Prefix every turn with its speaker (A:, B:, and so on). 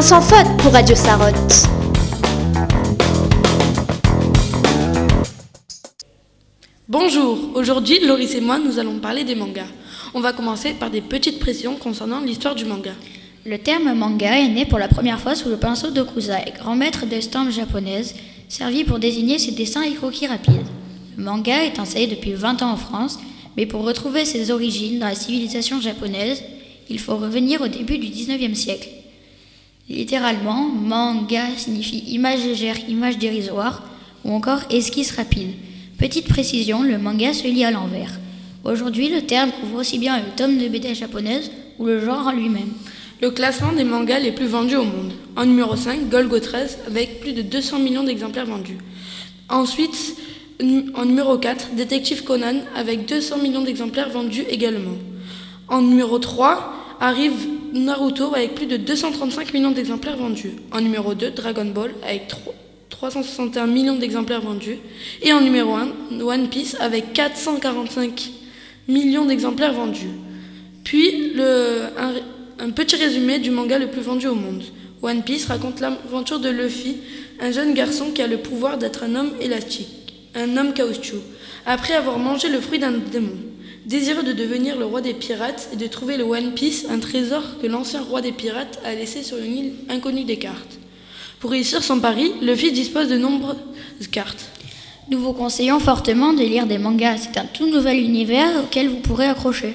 A: Un sans faute pour Radio Sarotte.
B: Bonjour, aujourd'hui Loris et moi nous allons parler des mangas. On va commencer par des petites précisions concernant l'histoire du manga.
C: Le terme manga est né pour la première fois sous le pinceau d'Okuzai, grand maître d'estampes japonaises, servi pour désigner ses dessins et croquis rapides. Le manga est enseigné depuis 20 ans en France, mais pour retrouver ses origines dans la civilisation japonaise, il faut revenir au début du 19e siècle. Littéralement, manga signifie image légère, image dérisoire, ou encore esquisse rapide. Petite précision, le manga se lit à l'envers. Aujourd'hui, le terme couvre aussi bien le tome de BD japonaise ou le genre en lui-même.
B: Le classement des mangas les plus vendus au monde. En numéro 5, Golgo 13 avec plus de 200 millions d'exemplaires vendus. Ensuite, en numéro 4, Détective Conan avec 200 millions d'exemplaires vendus également. En numéro 3, arrive Naruto avec plus de 235 millions d'exemplaires vendus. En numéro 2, Dragon Ball avec 361 millions d'exemplaires vendus. Et en numéro 1, One Piece avec 445 millions d'exemplaires vendus. Puis, un petit résumé du manga le plus vendu au monde. One Piece raconte l'aventure de Luffy, un jeune garçon qui a le pouvoir d'être un homme élastique, un homme caoutchouc, après avoir mangé le fruit d'un démon. Désireux de devenir le roi des pirates et de trouver le One Piece, un trésor que l'ancien roi des pirates a laissé sur une île inconnue des cartes. Pour réussir son pari, Luffy dispose de nombreuses cartes.
C: Nous vous conseillons fortement de lire des mangas, c'est un tout nouvel univers auquel vous pourrez accrocher.